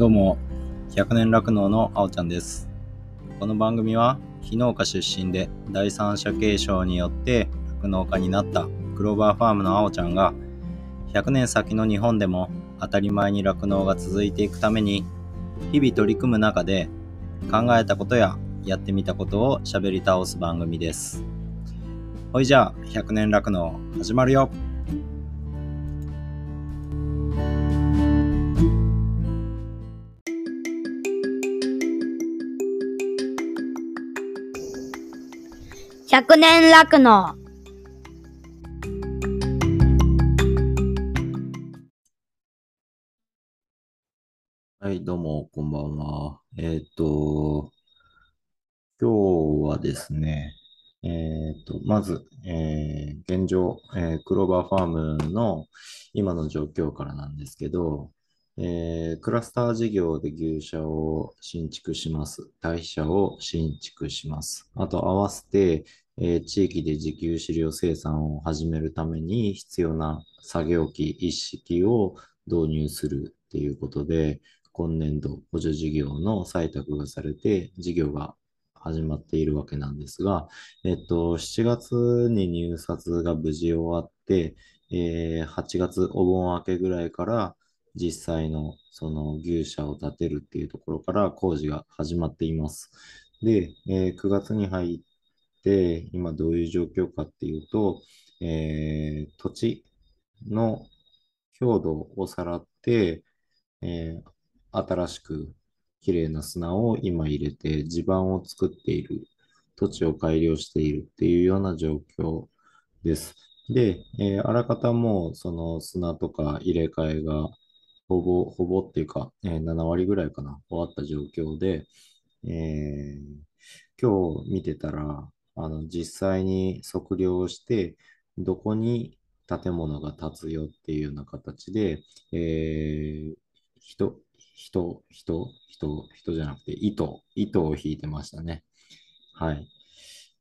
どうも、100年酪農のあおちゃんです。この番組は、非農家出身で第三者継承によって酪農家になったクローバーファームのあおちゃんが、100年先の日本でも当たり前に酪農が続いていくために、日々取り組む中で考えたことややってみたことを喋り倒す番組です。ほいじゃあ、100年酪農始まるよ百年酪農はい、どうも、こんばんは。えっと、今日はですね、えっと、まず、えー現状、えークローバーファームの今の状況からなんですけど、えークラスター事業で牛舎を新築します。堆肥舎を新築します。あと、合わせて、えー地域で自給飼料生産を始めるために必要な作業機一式を導入するっていうことで、今年度補助事業の採択がされて、事業が始まっているわけなんですが、えっと、7月に入札が無事終わって、えー8月お盆明けぐらいから実際のその牛舎を建てるっていうところから工事が始まっています。で、えー9月に入っ、今どういう状況かっていうと、えー土地の強度をさらって、えー新しく綺麗な砂を今入れて地盤を作っている、土地を改良しているっていうような状況です。で、えーあらかたもうその砂とか入れ替えがほぼ、ほぼっていうか、えー7割ぐらいかな、終わった状況で、えー今日見てたら、あの、実際に測量をして、どこに建物が建つよっていうような形で、えー人、人、人、人、人じゃなくて、糸、糸を引いてましたね。はい。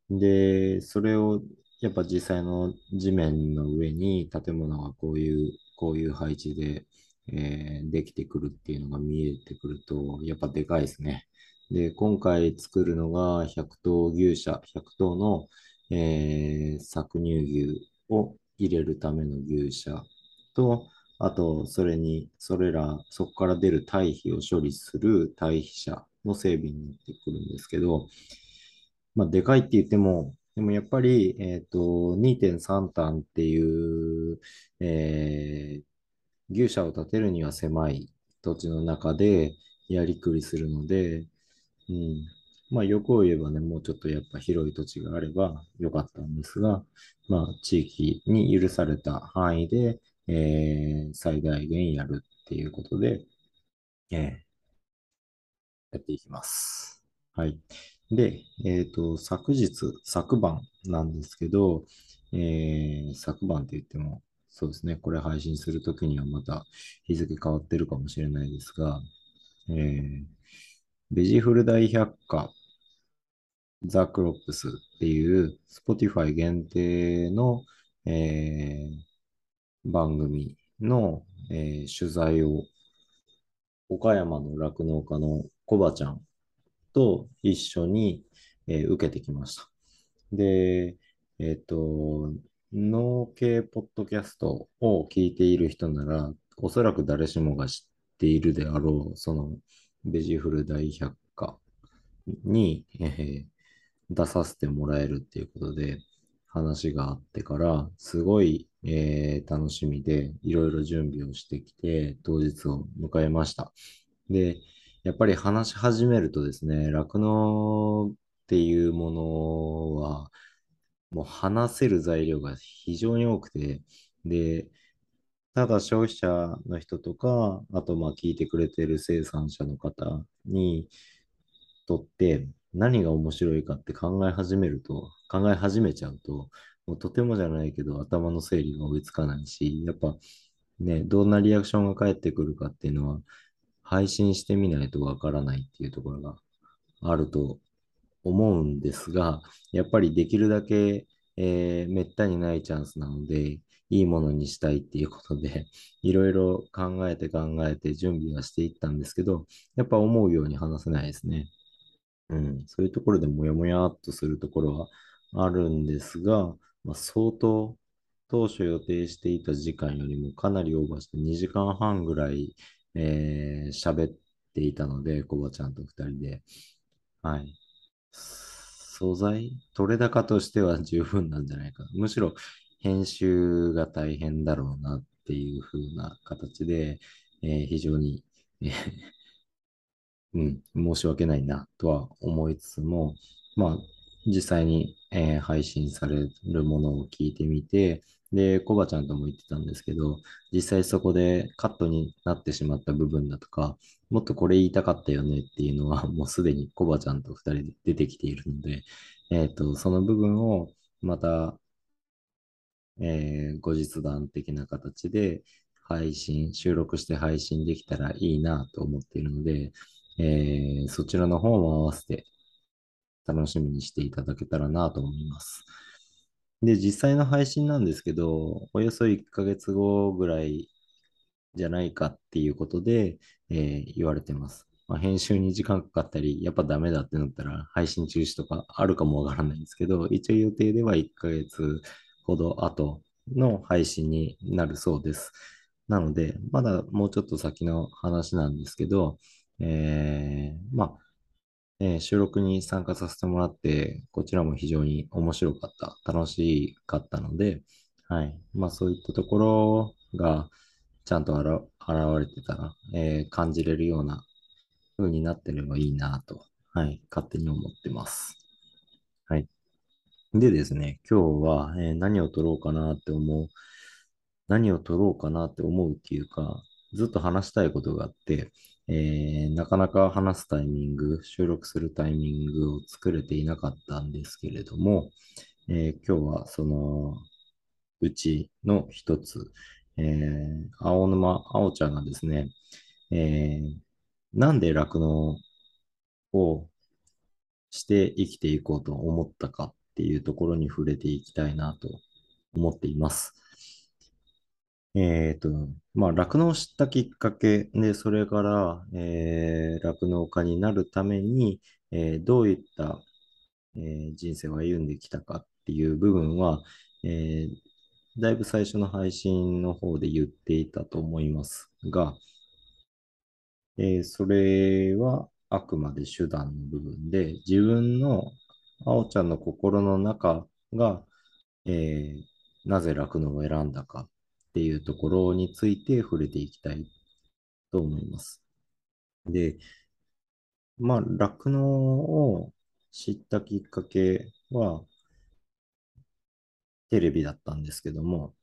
で、それを、やっぱ実際の地面の上に建物がこういう、こういう配置で、えーできてくるっていうのが見えてくると、やっぱでかいですね。で、今回作るのが100頭牛舎、100頭の、えー搾乳牛を入れるための牛舎と、あと、それに、それら、そこから出る堆肥を処理する堆肥車の整備になってくるんですけど、まあ、でかいって言っても、でもやっぱり、えっと、2.3単っていう、えー牛舎を建てるには狭い土地の中でやりくりするので、うん。まあ、欲を言えばね、もうちょっとやっぱ広い土地があればよかったんですが、まあ、地域に許された範囲で、えー最大限やるっていうことで、えーやっていきます。はい。で、えっと、昨日、昨晩なんですけど、えー昨晩って言っても、そうですね、これ配信するときにはまた日付変わってるかもしれないですが、えーベジフル大百科ザ・クロップスっていう Spotify 限定の、えー番組の、えー取材を岡山の酪農家のコバちゃんと一緒に、えー受けてきました。で、えっと、農系ポッドキャストを聞いている人なら、おそらく誰しもが知っているであろう、そのベジフル大百科に、えー出させてもらえるっていうことで話があってから、すごい、えー楽しみで、いろいろ準備をしてきて、当日を迎えました。で、やっぱり話し始めるとですね、酪農っていうものは、もう話せる材料が非常に多くて、で、ただ消費者の人とか、あとまあ聞いてくれてる生産者の方にとって何が面白いかって考え始めると、考え始めちゃうと、もうとてもじゃないけど頭の整理が追いつかないし、やっぱね、どんなリアクションが返ってくるかっていうのは、配信してみないとわからないっていうところがあると思うんですが、やっぱりできるだけ、えーめったにないチャンスなので、いいものにしたいっていうことで、いろいろ考えて考えて準備はしていったんですけど、やっぱ思うように話せないですね。うん、そういうところでもやもやっとするところはあるんですが、まあ、相当当初予定していた時間よりもかなりオーバーして2時間半ぐらいえー喋っていたので、コバちゃんと2人で。はい。素材、取れ高としては十分なんじゃないか。むしろ編集が大変だろうなっていう風な形で、えー非常に、えーうん、申し訳ないなとは思いつつも、まあ、実際に、えー配信されるものを聞いてみて、で、コバちゃんとも言ってたんですけど、実際そこでカットになってしまった部分だとか、もっとこれ言いたかったよねっていうのは、もうすでにコバちゃんと二人で出てきているので、えっと、その部分をまた、えー後日談的な形で配信、収録して配信できたらいいなと思っているので、えーそちらの方も合わせて楽しみにしていただけたらなと思います。で、実際の配信なんですけど、およそ1ヶ月後ぐらいじゃないかっていうことで、えー言われてます。まあ、編集に時間かかったり、やっぱダメだってなったら配信中止とかあるかもわからないんですけど、一応予定では1ヶ月ほど後の配信になるそうです。なので、まだもうちょっと先の話なんですけど、えーまあ、え収録に参加させてもらって、こちらも非常に面白かった、楽しかったので、はい。まあそういったところがちゃんとあら現れてたら、えー感じれるような風になってればいいなと、はい。勝手に思ってます。はい。でですね、今日は、えー何を撮ろうかなって思う、何を撮ろうかなって思うっていうか、ずっと話したいことがあって、えーなかなか話すタイミング、収録するタイミングを作れていなかったんですけれども、えー今日はそのうちの一つ、えー青沼、青ちゃんがですね、えーなんで酪農をして生きていこうと思ったかっていうところに触れていきたいなと思っています。えっと、まあ、酪農を知ったきっかけで、それから、えー酪農家になるために、えーどういった、え人生を歩んできたかっていう部分は、えだいぶ最初の配信の方で言っていたと思いますが、えそれはあくまで手段の部分で、自分のあおちゃんの心の中が、えなぜ酪農を選んだかっていうところについて触れていきたいと思います。で、まあ、酪農を知ったきっかけはテレビだったんですけども、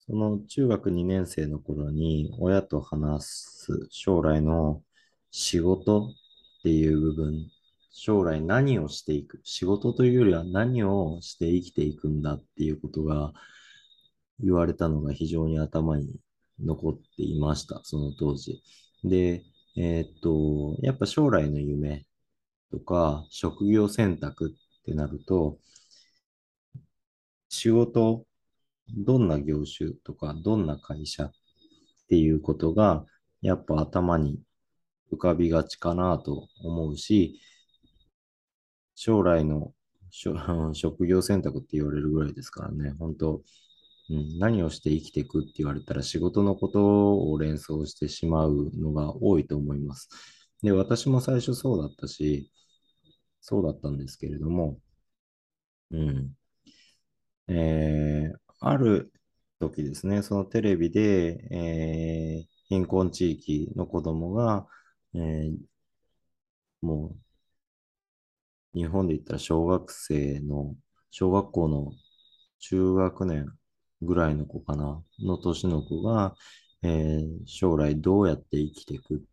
その中学2年生の頃に親と話す将来の仕事っていう部分、将来何をしていく、仕事というよりは何をして生きていくんだっていうことが言われたのが非常に頭に残っていました、その当時。で、えーっと、やっぱ将来の夢とか職業選択ってなると、仕事どんな業種とか、どんな会社っていうことが、やっぱ頭に浮かびがちかなと思うし、将来の 職業選択って言われるぐらいですからね、本当、うん、何をして生きていくって言われたら仕事のことを連想してしまうのが多いと思います。で、私も最初そうだったし、そうだったんですけれども、うん。えーある時ですね、そのテレビで、えー貧困地域の子供が、えーもう日本で言ったら小学生の、小学校の中学年ぐらいの子かな、の年の子が、えー将来どうやって生きていく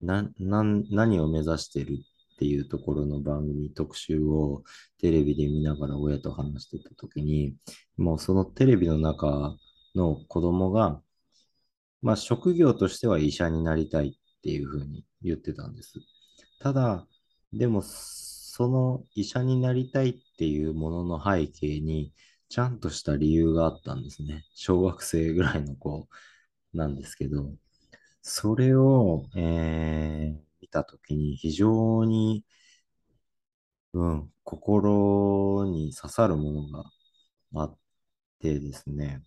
な、何を目指してるっていうところの番組特集をテレビで見ながら親と話してた時に、もうそのテレビの中の子供が、まあ職業としては医者になりたいっていうふうに言ってたんです。ただ、でもその医者になりたいっていうものの背景に、ちゃんとした理由があったんですね。小学生ぐらいの子なんですけど、それを、えー見たときに非常に、うん、心に刺さるものがあってですね。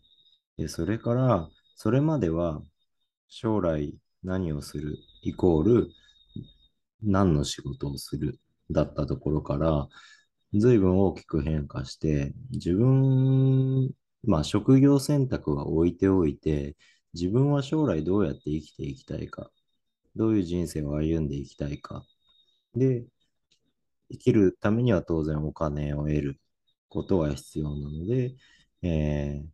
で、それから、それまでは将来何をするイコール何の仕事をするだったところから、随分大きく変化して、自分、まあ職業選択は置いておいて、自分は将来どうやって生きていきたいか、どういう人生を歩んでいきたいか。で、生きるためには当然お金を得ることが必要なので、えー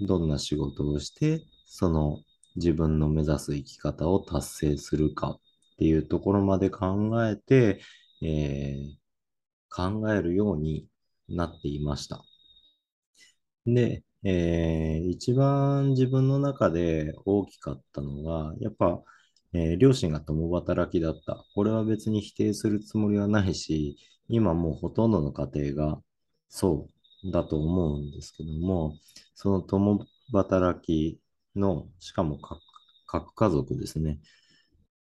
どんな仕事をして、その自分の目指す生き方を達成するかっていうところまで考えて、えー考えるようになっていました。で、えー一番自分の中で大きかったのが、やっぱ、えー両親が共働きだった。これは別に否定するつもりはないし、今もうほとんどの家庭がそうだと思うんですけども、その共働きの、しかも核核家族ですね。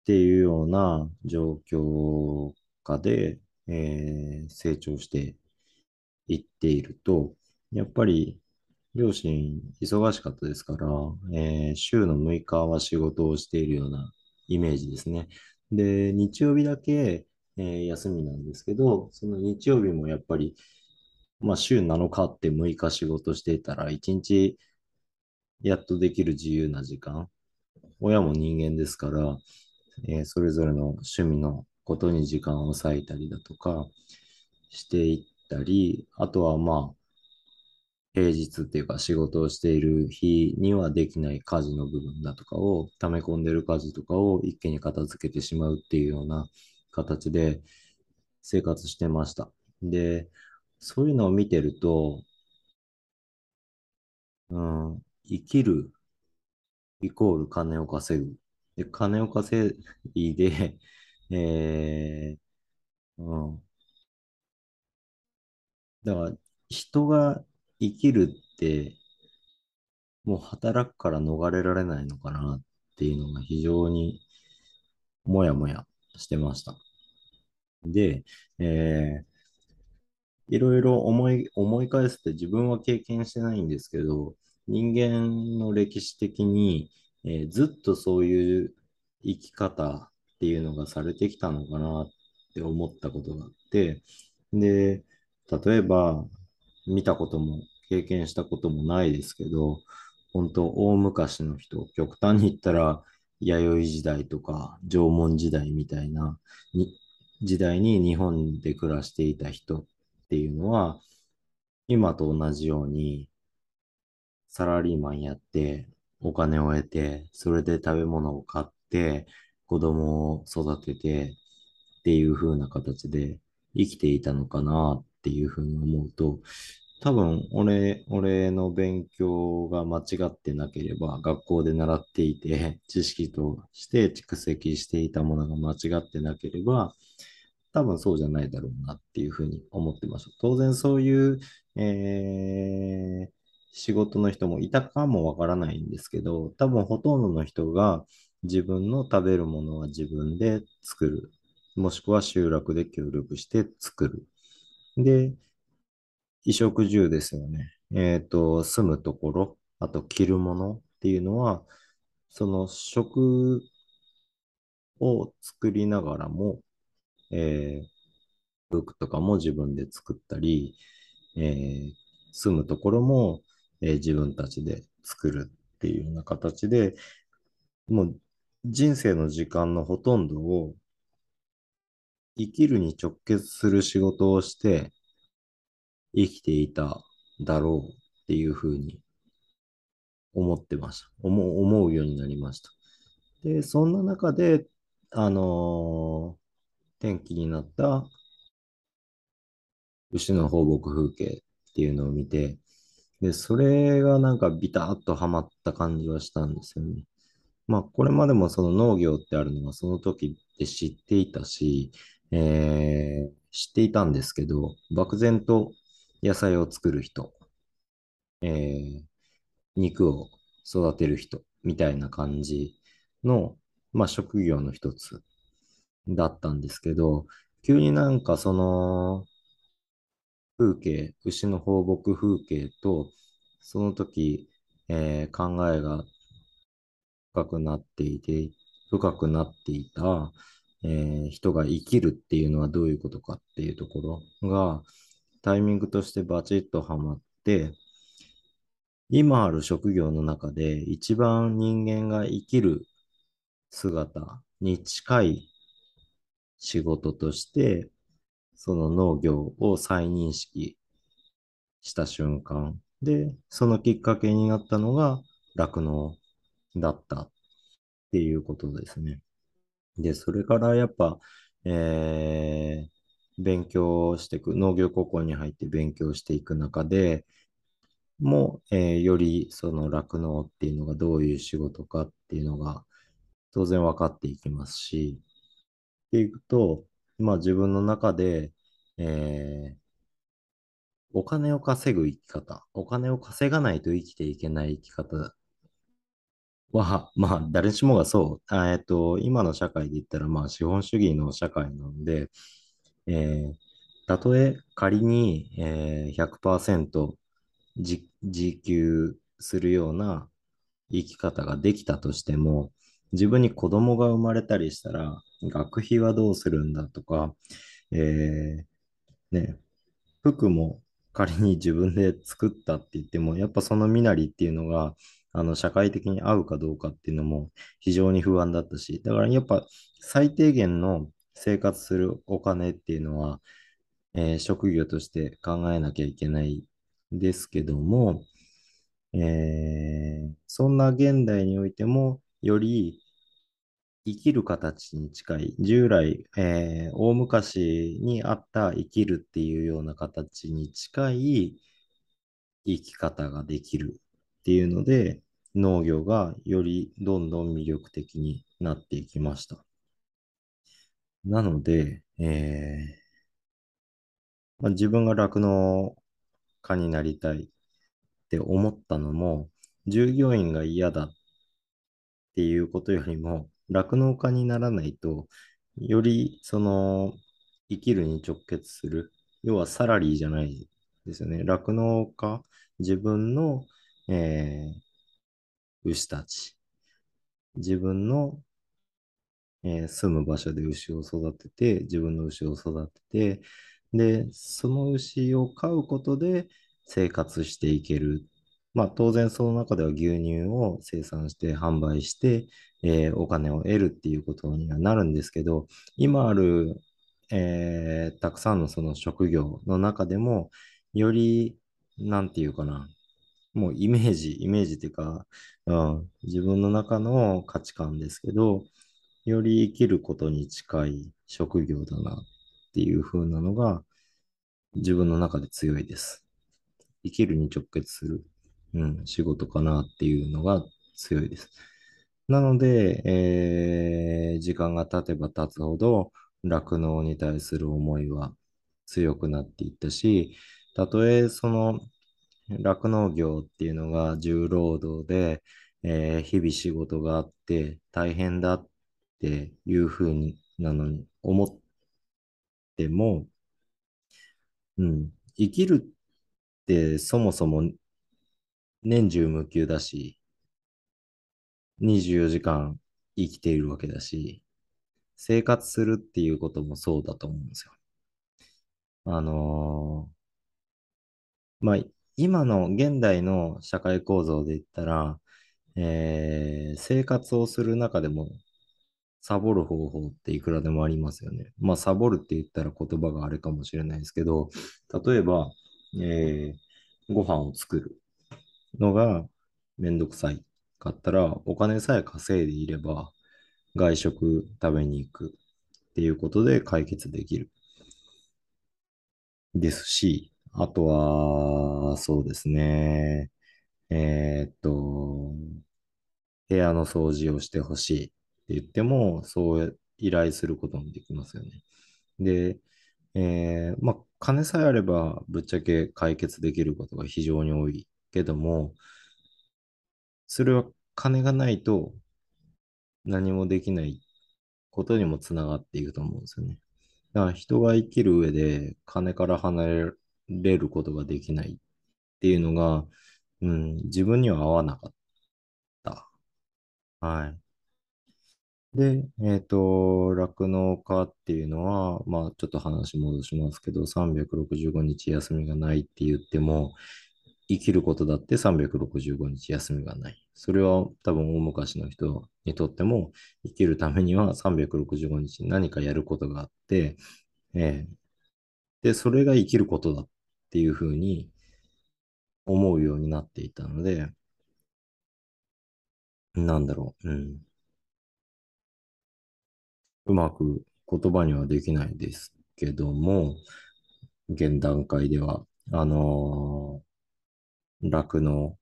っていうような状況下で、えー成長していっていると、やっぱり両親忙しかったですから、えー週の6日は仕事をしているようなイメージですね。で、日曜日だけ、えー休みなんですけど、その日曜日もやっぱり、まあ週7日って6日仕事していたら、1日やっとできる自由な時間、親も人間ですから、えーそれぞれの趣味のことに時間を割いたりだとかしていったり、あとはまあ、平日っていうか仕事をしている日にはできない家事の部分だとかを、溜め込んでる家事とかを一気に片付けてしまうっていうような形で生活してました。で、そういうのを見てると、うん、生きるイコール金を稼ぐ。で、金を稼いで、えー、うん。だから、人が生きるって、もう働くから逃れられないのかなっていうのが非常にもやもやしてました。で、えーいろいろ思い、思い返すって自分は経験してないんですけど、人間の歴史的に、えーずっとそういう生き方っていうのがされてきたのかなって思ったことがあって、で、例えば見たことも経験したこともないですけど、本当大昔の人、極端に言ったら弥生時代とか縄文時代みたいな時代に日本で暮らしていた人っていうのは、今と同じようにサラリーマンやって、お金を得て、それで食べ物を買って、子供を育ててっていう風な形で生きていたのかなっていう風に思うと、多分俺、俺の勉強が間違ってなければ、学校で習っていて、知識として蓄積していたものが間違ってなければ、多分そうじゃないだろうなっていうふうに思ってました。当然そういう、えー仕事の人もいたかもわからないんですけど、多分ほとんどの人が自分の食べるものは自分で作る。もしくは集落で協力して作る。で、衣食住ですよね。えっと、住むところ、あと着るものっていうのは、その食を作りながらも、えー服とかも自分で作ったり、えー住むところも、えー自分たちで作るっていうような形で、もう人生の時間のほとんどを生きるに直結する仕事をして生きていただろうっていうふうに思ってました。思う思うようになりました。で、そんな中で、あのー転機になった牛の放牧風景っていうのを見て、で、それがなんかビターッとハマった感じはしたんですよね。まあ、これまでもその農業ってあるのはその時って知っていたし、えー知っていたんですけど、漠然と野菜を作る人、えー肉を育てる人みたいな感じの、まあ、職業の一つだったんですけど、急になんかその風景、牛の放牧風景と、その時、えー考えが深くなっていて、深くなっていた、えー人が生きるっていうのはどういうことかっていうところが、タイミングとしてバチッとはまって、今ある職業の中で一番人間が生きる姿に近い仕事として、その農業を再認識した瞬間。で、そのきっかけになったのが酪農。だったっていうことですね。で、それからやっぱ、えー勉強していく、農業高校に入って勉強していく中で、も、えーよりその酪農っていうのがどういう仕事かっていうのが当然分かっていきますし、っていくと、まあ自分の中で、えーお金を稼ぐ生き方、お金を稼がないと生きていけない生き方は、まあ誰しもがそう、えっと、今の社会で言ったらまあ資本主義の社会なので、えーたとえ仮に、えー100%自自給するような生き方ができたとしても、自分に子供が生まれたりしたら、学費はどうするんだとか、えーね、服も仮に自分で作ったって言っても、やっぱその身なりっていうのが、あの、社会的に合うかどうかっていうのも非常に不安だったし、だからやっぱ最低限の生活するお金っていうのは、えー職業として考えなきゃいけないですけども、えーそんな現代においても、より生きる形に近い、従来、えー大昔にあった生きるっていうような形に近い生き方ができるっていうので、農業がよりどんどん魅力的になっていきました。なので、えーまあ、自分が酪農家になりたいって思ったのも、従業員が嫌だっていうことよりも、酪農家にならないと、よりその生きるに直結する、要はサラリーじゃないですよね。酪農家、自分の、えー牛たち、自分の、えー住む場所で牛を育てて、自分の牛を育てて、で、その牛を飼うことで生活していける。まあ当然その中では牛乳を生産して販売して、えーお金を得るっていうことにはなるんですけど、今ある、えーたくさんのその職業の中でも、より、なんていうかな、もうイメージ、イメージっていうか、うん、自分の中の価値観ですけど、より生きることに近い職業だなっていう風なのが自分の中で強いです。生きるに直結する、うん、仕事かなっていうのが強いです。なので、えー時間が経てば経つほど酪農に対する思いは強くなっていったし、たとえその酪農業っていうのが重労働で、えー日々仕事があって大変だっていうふうになのに思っても、うん、生きるってそもそも年中無休だし、24時間生きているわけだし、生活するっていうこともそうだと思うんですよ。あのーまあ、今の現代の社会構造で言ったら、えー生活をする中でもサボる方法っていくらでもありますよね。まあ、サボるって言ったら言葉があれかもしれないですけど、例えば、えーご飯を作るのがめんどくさいかったら、お金さえ稼いでいれば、外食食べに行くっていうことで解決できる。ですし、あとは、そうですね。えーっと、部屋の掃除をしてほしいって言っても、そう依頼することもできますよね。で、えーまあ、金さえあればぶっちゃけ解決できることが非常に多いけども、それは金がないと何もできないことにもつながっていくと思うんですよね。だから人が生きる上で金から離れることができないっていうのが、うん、自分には合わなかった。はい。で、えっと、酪農家っていうのは、まあ、ちょっと話戻しますけど、365日休みがないって言っても、生きることだって365日休みがない。それは多分大昔の人にとっても、生きるためには365日何かやることがあって、えーで、それが生きることだっっていうふうに思うようになっていたので、なんだろう、うん。うまく言葉にはできないですけども、現段階では、あのー、酪農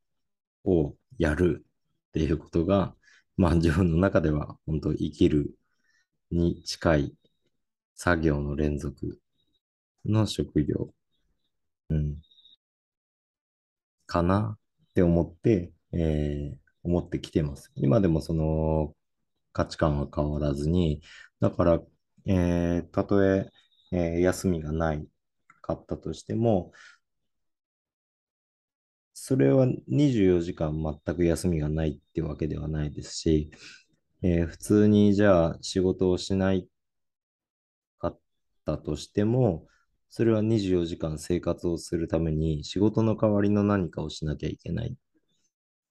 をやるっていうことが、まあ自分の中では本当生きるに近い作業の連続の職業、うん、かな？って思って、えー、思ってきてます。今でもその価値観は変わらずに、だから、えー、たとええー、休みがないかったとしても、それは24時間全く休みがないってわけではないですし、えー、普通にじゃあ仕事をしないかったとしても、それは24時間生活をするために仕事の代わりの何かをしなきゃいけないっ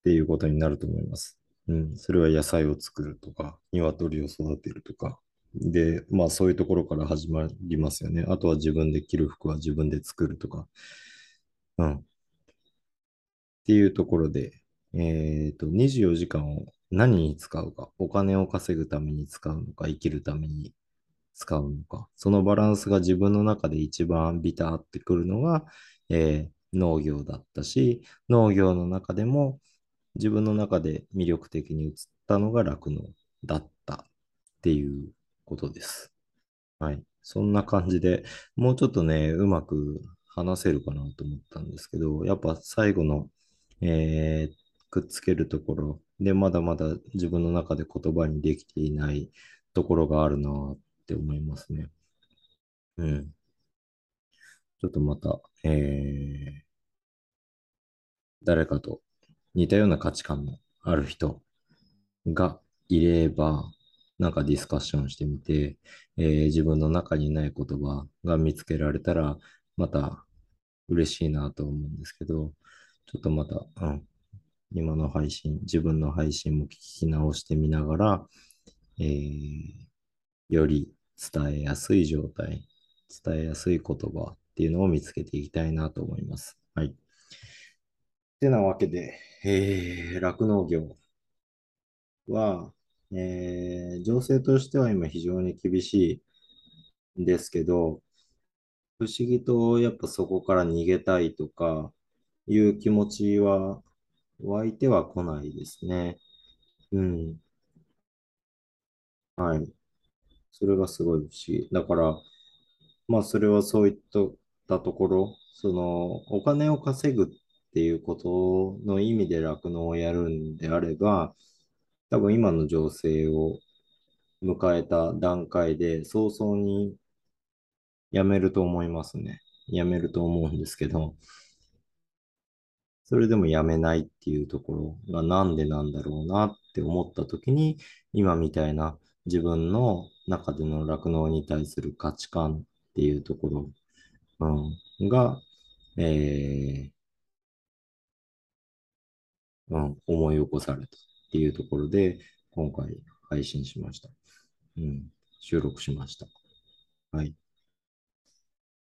ていうことになると思います。うん、それは野菜を作るとか、鶏を育てるとか。で、まあそういうところから始まりますよね。あとは自分で着る服は自分で作るとか。うん。っていうところで、えっと、24時間を何に使うか、お金を稼ぐために使うのか、生きるために使うのか、そのバランスが自分の中で一番ビターってくるのが、えー、農業だったし、農業の中でも自分の中で魅力的に映ったのが酪農だったっていうことです。はい。そんな感じで、もうちょっとね、うまく話せるかなと思ったんですけど、やっぱ最後の、えー、くっつけるところで、まだまだ自分の中で言葉にできていないところがあるなって思いますね。うん。ちょっとまた、えー、誰かと似たような価値観のある人がいれば、なんかディスカッションしてみて、えー、自分の中にない言葉が見つけられたら、また嬉しいなと思うんですけど、ちょっとまた、うん、今の配信、自分の配信も聞き直してみながら、えー、より伝えやすい状態、伝えやすい言葉っていうのを見つけていきたいなと思います。はい。ってなわけで、えー、酪農業は、えー、情勢としては今非常に厳しいんですけど、不思議とやっぱそこから逃げたいとかいう気持ちは湧いては来ないですね。うん。はい。それがすごい不思議。だから、まあそれはそういったところ、そのお金を稼ぐっていうことの意味で酪農をやるんであれば、多分今の情勢を迎えた段階で早々に辞めると思いますね。辞めると思うんですけど、それでも辞めないっていうところがなんでなんだろうなって思った時に、今みたいな自分の中での酪農に対する価値観っていうところ、うん、が、えー、うん、思い起こされたっていうところで、今回配信しました。うん、収録しました。はい。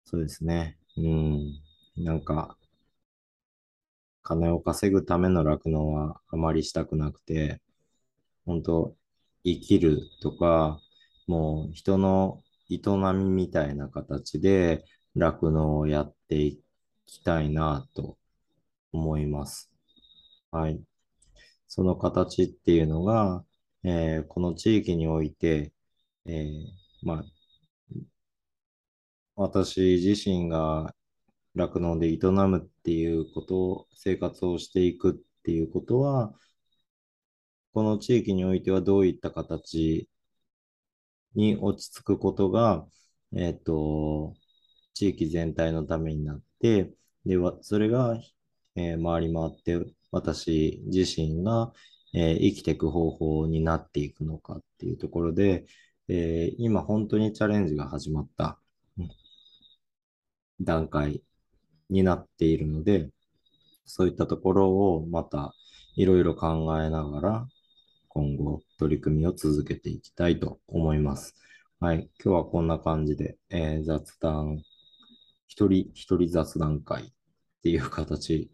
そうですね。うん、なんか、金を稼ぐための酪農はあまりしたくなくて、本当生きるとか、もう人の営みみたいな形で酪農をやっていきたいなと思います。はい。その形っていうのが、えー、この地域において、えー、まあ、私自身が酪農で営むっていうことを、生活をしていくっていうことは、この地域においてはどういった形に落ち着くことが、えっと、地域全体のためになって、で、それが、えー、回り回って私自身が、えー、生きていく方法になっていくのかっていうところで、えー、今本当にチャレンジが始まった段階になっているので、そういったところをまたいろいろ考えながら、今後取り組みを続けていきたいと思います。はい。今日はこんな感じで、えー、雑談、一人一人雑談会っていう形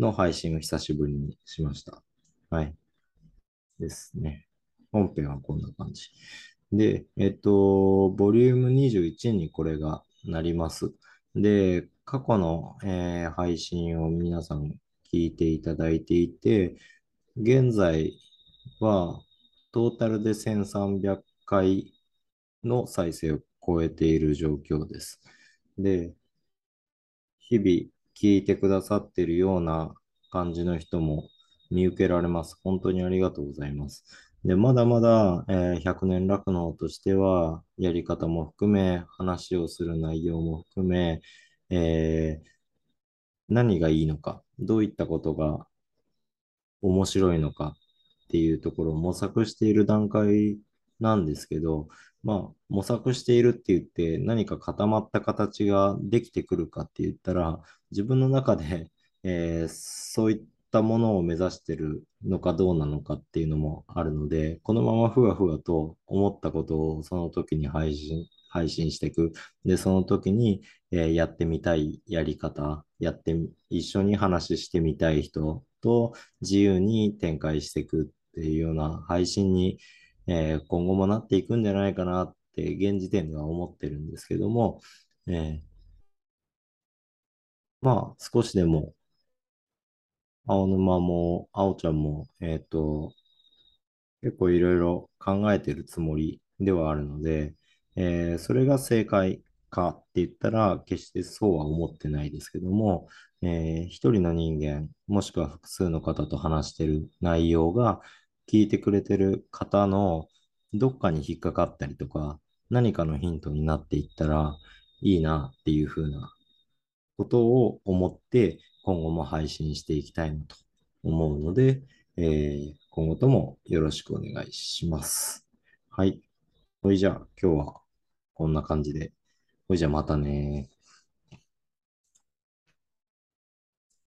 の配信を久しぶりにしました。はい。ですね。本編はこんな感じ。で、えっと、ボリューム21にこれがなります。で、過去の、えー、配信を皆さん聞いていただいていて、現在はトータルで1300回の再生を超えている状況です。で、日々聞いてくださっているような感じの人も見受けられます。本当にありがとうございます。で、まだまだ、えー、100年酪農としては、やり方も含め、話をする内容も含め、えー、何がいいのか、どういったことが面白いのかっていうところを模索している段階なんですけど、まあ、模索しているって言って何か固まった形ができてくるかって言ったら、自分の中で、えー、そういったものを目指してるのかどうなのかっていうのもあるので、このままふわふわと思ったことをその時に配信、配信していく。で、その時に、えー、やってみたいやり方、やって、一緒に話してみたい人と自由に展開していくっていうような配信に、えー、今後もなっていくんじゃないかなって現時点では思ってるんですけども、えー、まあ少しでも青沼も青ちゃんも、えっ、ー、と、結構いろいろ考えてるつもりではあるので、えー、それが正解かって言ったら、決してそうは思ってないですけども、えー、一人の人間、もしくは複数の方と話してる内容が、聞いてくれてる方のどっかに引っかかったりとか、何かのヒントになっていったらいいなっていうふうなことを思って、今後も配信していきたいなと思うので、えー、今後ともよろしくお願いします。はい。それじゃあ今日はこんな感じで。ほいじゃあまたね